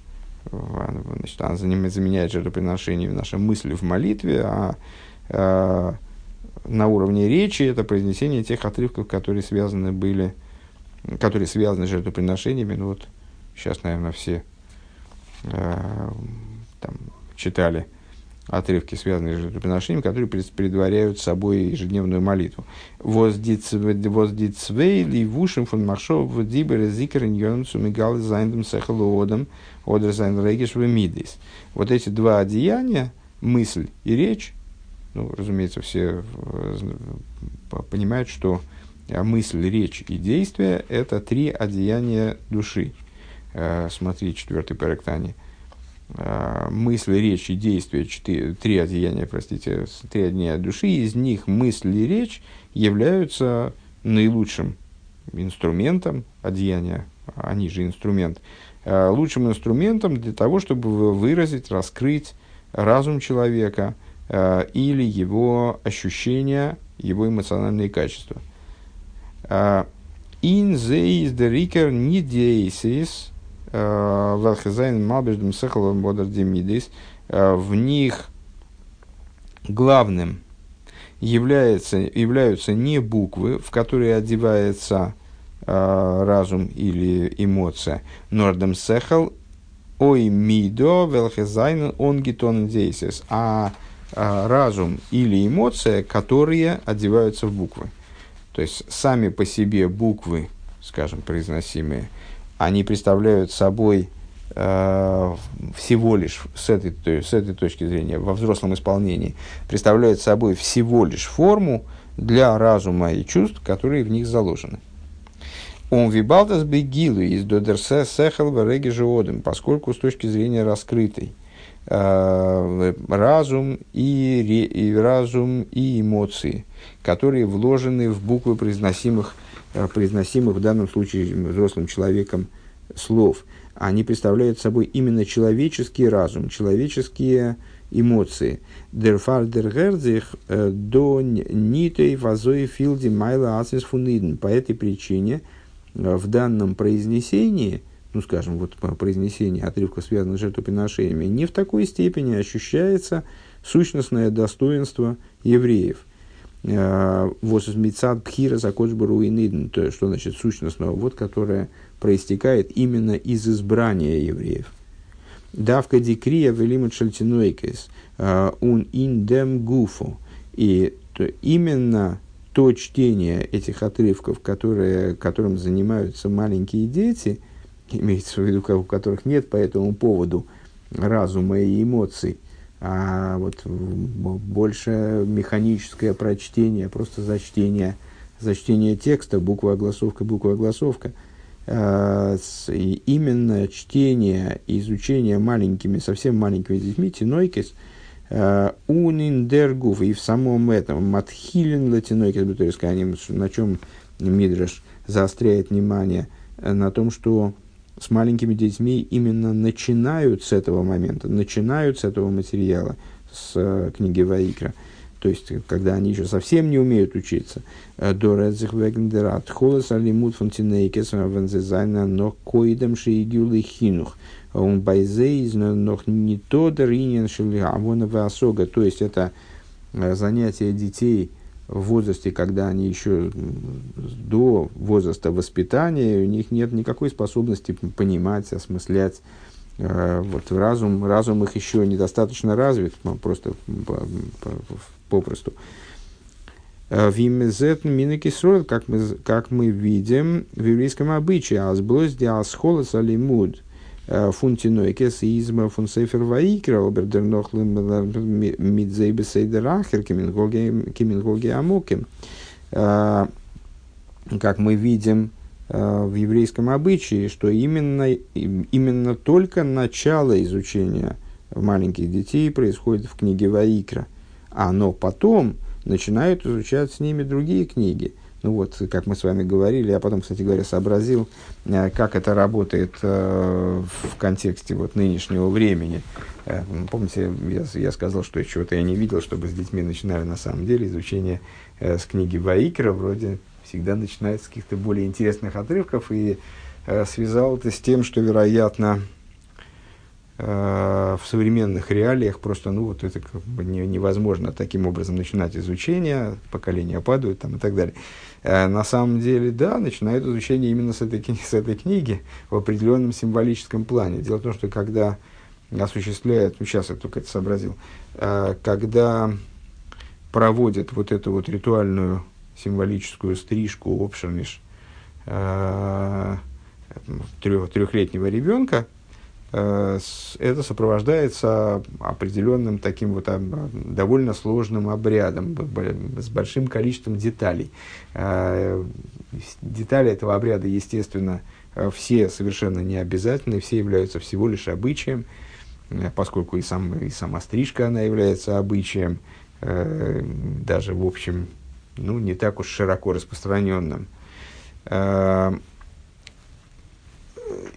значит, она заменяет жертвоприношение, наша мысль в молитве, а э, на уровне речи это произнесение тех отрывков, которые связаны были, которые связаны с жертвоприношениями. Ну вот сейчас, наверное, все э, там, читали отрывки, связанные с жертвоприношением, которые предваряют собой ежедневную молитву. Воздицвей לבושים פון מחשבה ודיבור זייער ענין צו מגלה זיין דעם שכל האדם אדער זיין רגש המידות. Вот эти два одеяния, мысль и речь, ну, разумеется, все э, понимают, что мысль, речь и действие – это три одеяния души. Э, смотри, четвертый Э, мысли, речь и действия, четыре, три одеяния, простите, три одеяния души, из них мысль и речь являются наилучшим инструментом одеяния, они же инструмент, э, лучшим инструментом для того, чтобы выразить, раскрыть разум человека э, или его ощущения, его эмоциональные качества. In the is the riker Велхезайн Малбеждем Сехалом Бодер Демидис. В них главным является, являются не буквы, в которые одевается э, разум или эмоция. Нордем Сехал Ой Мидо Велхезайн Онгитон Дейсис. А э, разум или эмоция, которые одеваются в буквы. То есть сами по себе буквы, скажем, произносимые, они представляют собой э, всего лишь с этой, то с этой точки зрения во взрослом исполнении представляют собой всего лишь форму для разума и чувств, которые в них заложены. Он вибалтас бегилу из додерсе сехал в поскольку с точки зрения раскрытой э, разум и, и разум и эмоции, которые вложены в буквы произносимых Э, произносимых в данном случае взрослым человеком слов. Они представляют собой именно человеческий разум, человеческие эмоции. Fall der Герзих до нитей вазой филди майла асис фуниден. По этой причине э, в данном произнесении, ну скажем, вот произнесение отрывка, связанных с жертвоприношениями, не в такой степени ощущается сущностное достоинство евреев – Э, Восус Мицад Пхира Закоджбару и то что значит сущностного, вот которое проистекает именно из избрания евреев. Давка дикрия велимут шальтинойкес ун индем гуфу. И то, именно то чтение этих отрывков, которые, которым занимаются маленькие дети, имеется в виду, у которых нет по этому поводу разума и эмоций, а вот больше механическое прочтение, просто зачтение, зачтение текста, буква огласовка, буква огласовка. А, и именно чтение изучение маленькими, совсем маленькими детьми, тинойкис, а, униндергуф, и в самом этом, матхилин латинойкис, есть на чем Мидраш заостряет внимание, на том, что с маленькими детьми именно начинают с этого момента, начинают с этого материала, с э, книги Ваикра. То есть, когда они еще совсем не умеют учиться. Э, До редзих холос алимут фонтинейкес вензезайна но коидем шиигюлы хинух. Он байзейз нох не то даринен шелиавонова осога. То есть, это э, занятие детей – в возрасте, когда они еще до возраста воспитания, у них нет никакой способности понимать, осмыслять. Э, вот разум, разум их еще недостаточно развит, просто попросту. Э, Вимезет минекисрол, как мы, как мы видим в еврейском обычае, азблос диасхола салимуд – Э, фунтинойкес изма фун сейфер ваикра обердернохлем мидзейбесейдерахер кемингоги амоким. Э, как мы видим э, в еврейском обычае, что именно, именно только начало изучения маленьких детей происходит в книге Ваикра, а но потом начинают изучать с ними другие книги – вот, как мы с вами говорили, я потом, кстати говоря, сообразил, э, как это работает э, в контексте вот нынешнего времени. Э, помните, я, я сказал, что чего-то я не видел, чтобы с детьми начинали на самом деле изучение с книги Ваикера, вроде всегда начинается с каких-то более интересных отрывков, и связал это с тем, что, вероятно, в современных реалиях просто, ну, вот это как бы невозможно таким образом начинать изучение, поколения падают там и так далее. Э, на самом деле, да, начинают изучение именно с этой, с этой книги в определенном символическом плане. Дело в том, что когда осуществляют, ну сейчас я только это сообразил, э, когда проводят вот эту вот ритуальную символическую стрижку обширниш э, трех, трехлетнего ребенка, Э, это сопровождается определенным таким вот довольно сложным обрядом с большим количеством деталей. Э, детали этого обряда, естественно, все совершенно не обязательны, все являются всего лишь обычаем, э, поскольку и, сам, и сама стрижка, она является обычаем, даже, в общем, ну, не так уж широко распространенным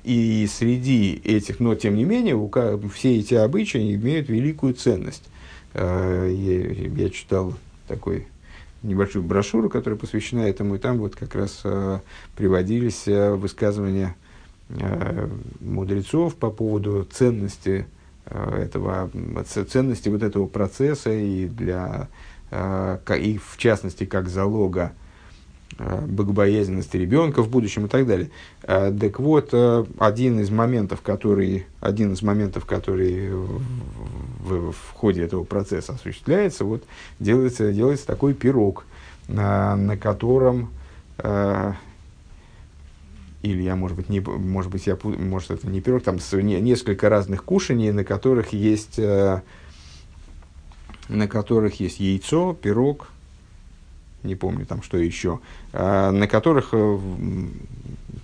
и среди этих, но тем не менее, все эти обычаи имеют великую ценность. Э, я, я читал такой небольшую брошюру, которая посвящена этому, и там вот как раз э, приводились э, высказывания мудрецов по поводу ценности этого, ценности вот этого процесса и для, и в частности, как залога Э, богобоязненности ребенка в будущем и так далее. Э, так вот, э, один из моментов, который, один из моментов, который в, в, ходе этого процесса осуществляется, вот делается, делается такой пирог, на, на котором или я, может быть, не, может быть, я, может, это не пирог, там не, несколько разных кушаний, на которых есть, на которых есть яйцо, пирог, не помню там что еще, а, на которых э,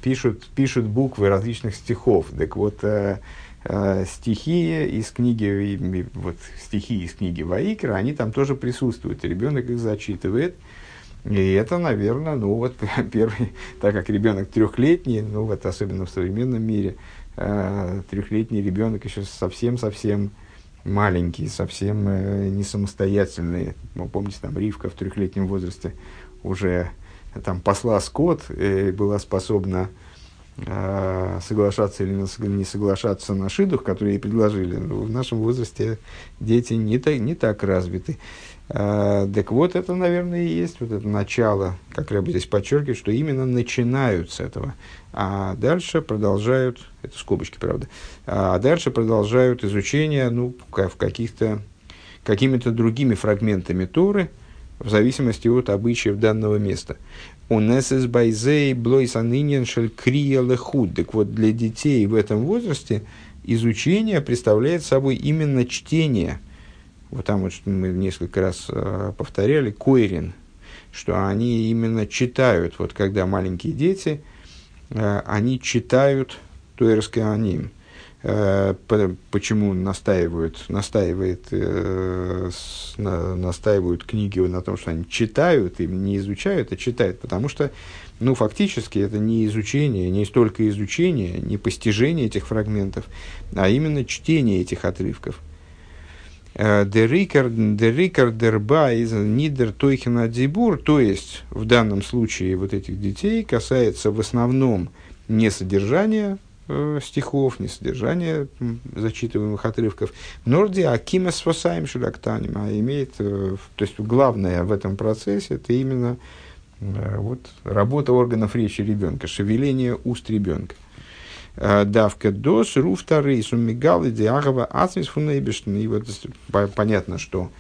пишут, пишут буквы различных стихов. Так вот, э, э, стихи из книги, вот стихи из книги Ваикра, они там тоже присутствуют. Ребенок их зачитывает. И это, наверное, ну вот первый, так как ребенок трехлетний, ну вот особенно в современном мире, трехлетний ребенок еще совсем-совсем маленькие, совсем э, не самостоятельные. Вы помните, там Ривка в трехлетнем возрасте уже там посла скот и была способна э, соглашаться или не соглашаться на шидух, которые ей предложили. В нашем возрасте дети не, так не так развиты. Э, так вот, это, наверное, и есть вот это начало, как я бы здесь подчеркиваю, что именно начинают с этого. А дальше продолжают, это скобочки, правда, а дальше продолжают изучение ну, в каких-то, какими-то другими фрагментами Торы, в зависимости от обычаев данного места. Унесес байзей блойсанинен шель крия лехуд. Так вот, для детей в этом возрасте изучение представляет собой именно чтение. Вот там вот мы несколько раз э, повторяли, койрин, что они именно читают, вот когда маленькие дети – Э, они читают Туэрский аним. Э, почему настаивают, настаивает, настаивают книги на том, что они читают, и не изучают, а читают, потому что, ну, фактически это не изучение, не столько изучение, не постижение этих фрагментов, а именно чтение этих отрывков. Дерикар дерба из нидер тойхена то есть в данном случае вот этих детей касается в основном не содержания э, стихов, не содержания зачитываемых отрывков, норди акима свасаем шулактаним, а имеет, э, то есть главное в этом процессе это именно э, вот, работа органов речи ребенка, шевеление уст ребенка. Э, давка дос, ру вторые, суммигалы, диагова, ацмис фунейбешн. И вот понятно, что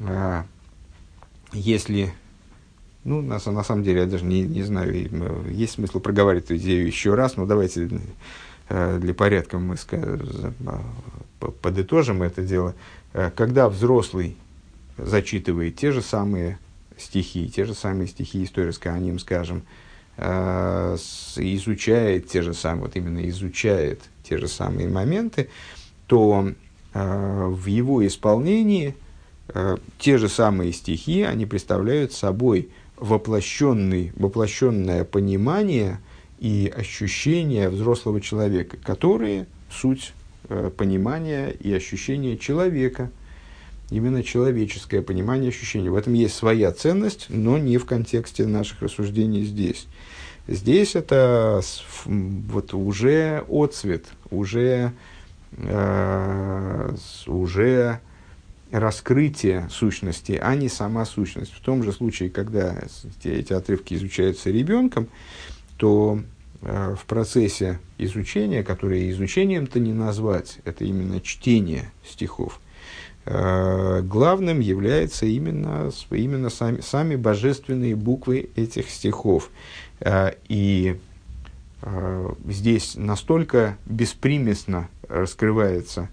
э, если, ну, на, на самом деле, я даже не, не знаю, э, есть смысл проговаривать эту идею еще раз, но давайте для порядка мы подытожим это дело. Когда взрослый зачитывает те же самые стихи, те же самые стихи истории с Кааним, скажем, изучает те же самые, вот именно изучает те же самые моменты, то э, в его исполнении э, те же самые стихи, они представляют собой воплощенный, воплощенное понимание и ощущение взрослого человека, которые суть понимания и ощущения человека – именно человеческое понимание ощущения. В этом есть своя ценность, но не в контексте наших рассуждений здесь. Здесь это вот уже отцвет, уже, э, уже раскрытие сущности, а не сама сущность. В том же случае, когда эти отрывки изучаются ребенком, то э, в процессе изучения, которое изучением-то не назвать, это именно чтение стихов – главным является именно, именно сами, сами божественные буквы этих стихов. Э, и э, здесь настолько беспримесно раскрывается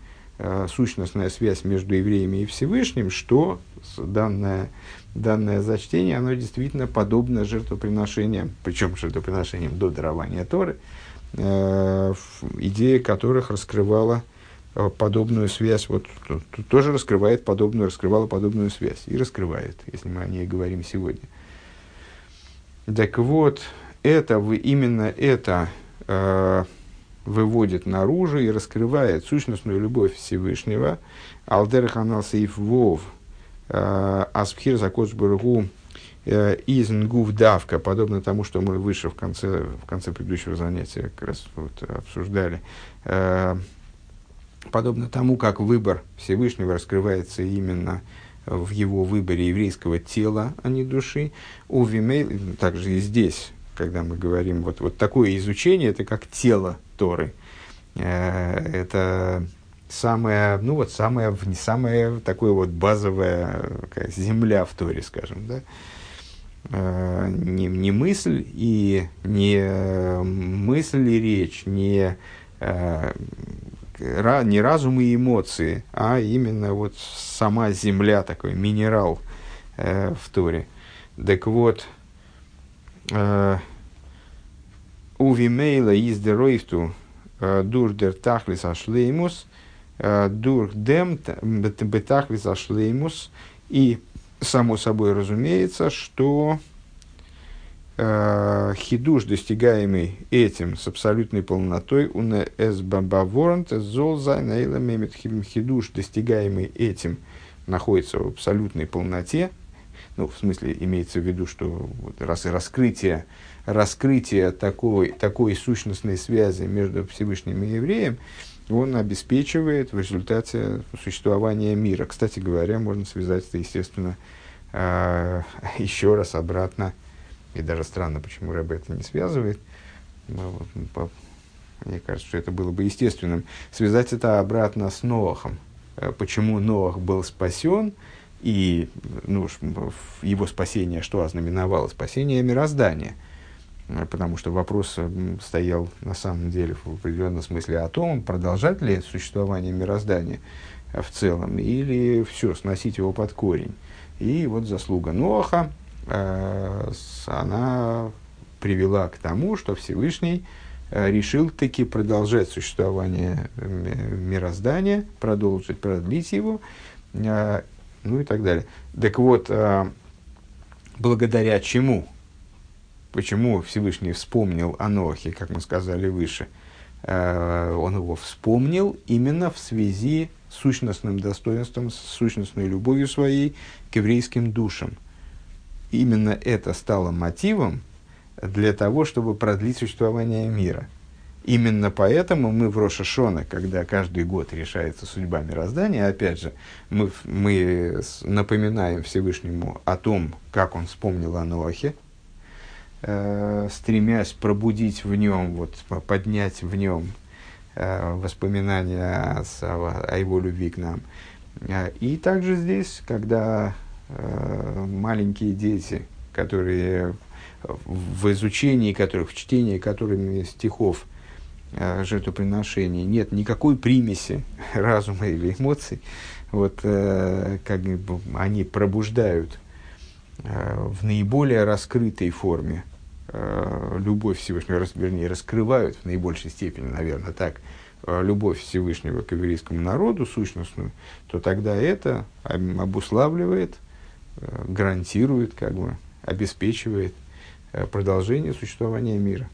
сущностная связь между евреями и Всевышним, что данное, данное зачтение, оно действительно подобно жертвоприношениям, причем жертвоприношениям до дарования Торы, идея которых раскрывала Э, подобную связь, вот тоже раскрывает подобную, раскрывала подобную связь и раскрывает, если мы о ней говорим сегодня. Так вот, это вы, именно это э, выводит наружу и раскрывает сущностную любовь Всевышнего. Алдер ханал сейф вов э, асбхир закоч баргу Изнгув давка, подобно тому, что мы выше в конце, в конце предыдущего занятия как раз вот обсуждали, подобно тому, как выбор Всевышнего раскрывается именно в его выборе еврейского тела, а не души, у Вимей, также и здесь, когда мы говорим, вот, вот такое изучение, это как тело Торы. Э, это самое, ну вот самое, самое такое вот базовая земля в Торе, скажем, да, э, не, не мысль и не мысль и речь, не э, не разум и эмоции, а именно вот сама земля, такой минерал э, в Торе. Так вот, э, Увимейла из деройфту э, дур дер тахлис ашлеймус, э, дур дем бетахлис ашлеймус, и само собой разумеется, что Э, хидуш, достигаемый этим с абсолютной полнотой, он эс бабаворнт зол мемет хидуш, достигаемый этим, находится в абсолютной полноте, ну, в смысле, имеется в виду, что вот раз раскрытие, раскрытие такой, такой сущностной связи между Всевышним и евреем, он обеспечивает в результате существования мира. Кстати говоря, можно связать это, естественно, э, еще раз обратно и даже странно, почему Рэбе это не связывает. Ну, мне кажется, что это было бы естественным. Связать это обратно с Ноахом. Э, почему Ноах был спасен, и ну, его спасение что ознаменовало? Спасение мироздания. Э, потому что вопрос стоял на самом деле в определенном смысле о том, продолжать ли существование мироздания в целом, или все, сносить его под корень. И вот заслуга Ноаха, Э, она привела к тому, что Всевышний э, решил таки продолжать существование э, мироздания, продолжить, продлить его, ну и так далее. Так вот, благодаря чему? Почему Всевышний вспомнил о Нохе, как мы сказали выше? Он его вспомнил именно в связи с сущностным достоинством, с сущностной любовью своей к еврейским душам – именно это стало мотивом для того, чтобы продлить существование мира. Именно поэтому мы в Рошашона, когда каждый год решается судьба мироздания, опять же, мы, мы напоминаем Всевышнему о том, как он вспомнил о Ноахе, э, стремясь пробудить в нем, вот, поднять в нем э, воспоминания о, о его любви к нам. Э, и также здесь, когда маленькие дети, которые в изучении которых, в чтении которыми стихов э, жертвоприношений нет никакой примеси разума или эмоций, вот э, как бы они пробуждают в наиболее раскрытой форме любовь Всевышнего, вернее, раскрывают в наибольшей степени, наверное, так, любовь Всевышнего к еврейскому народу, сущностную, то тогда это обуславливает Э, гарантирует, как бы, обеспечивает э, продолжение существования мира.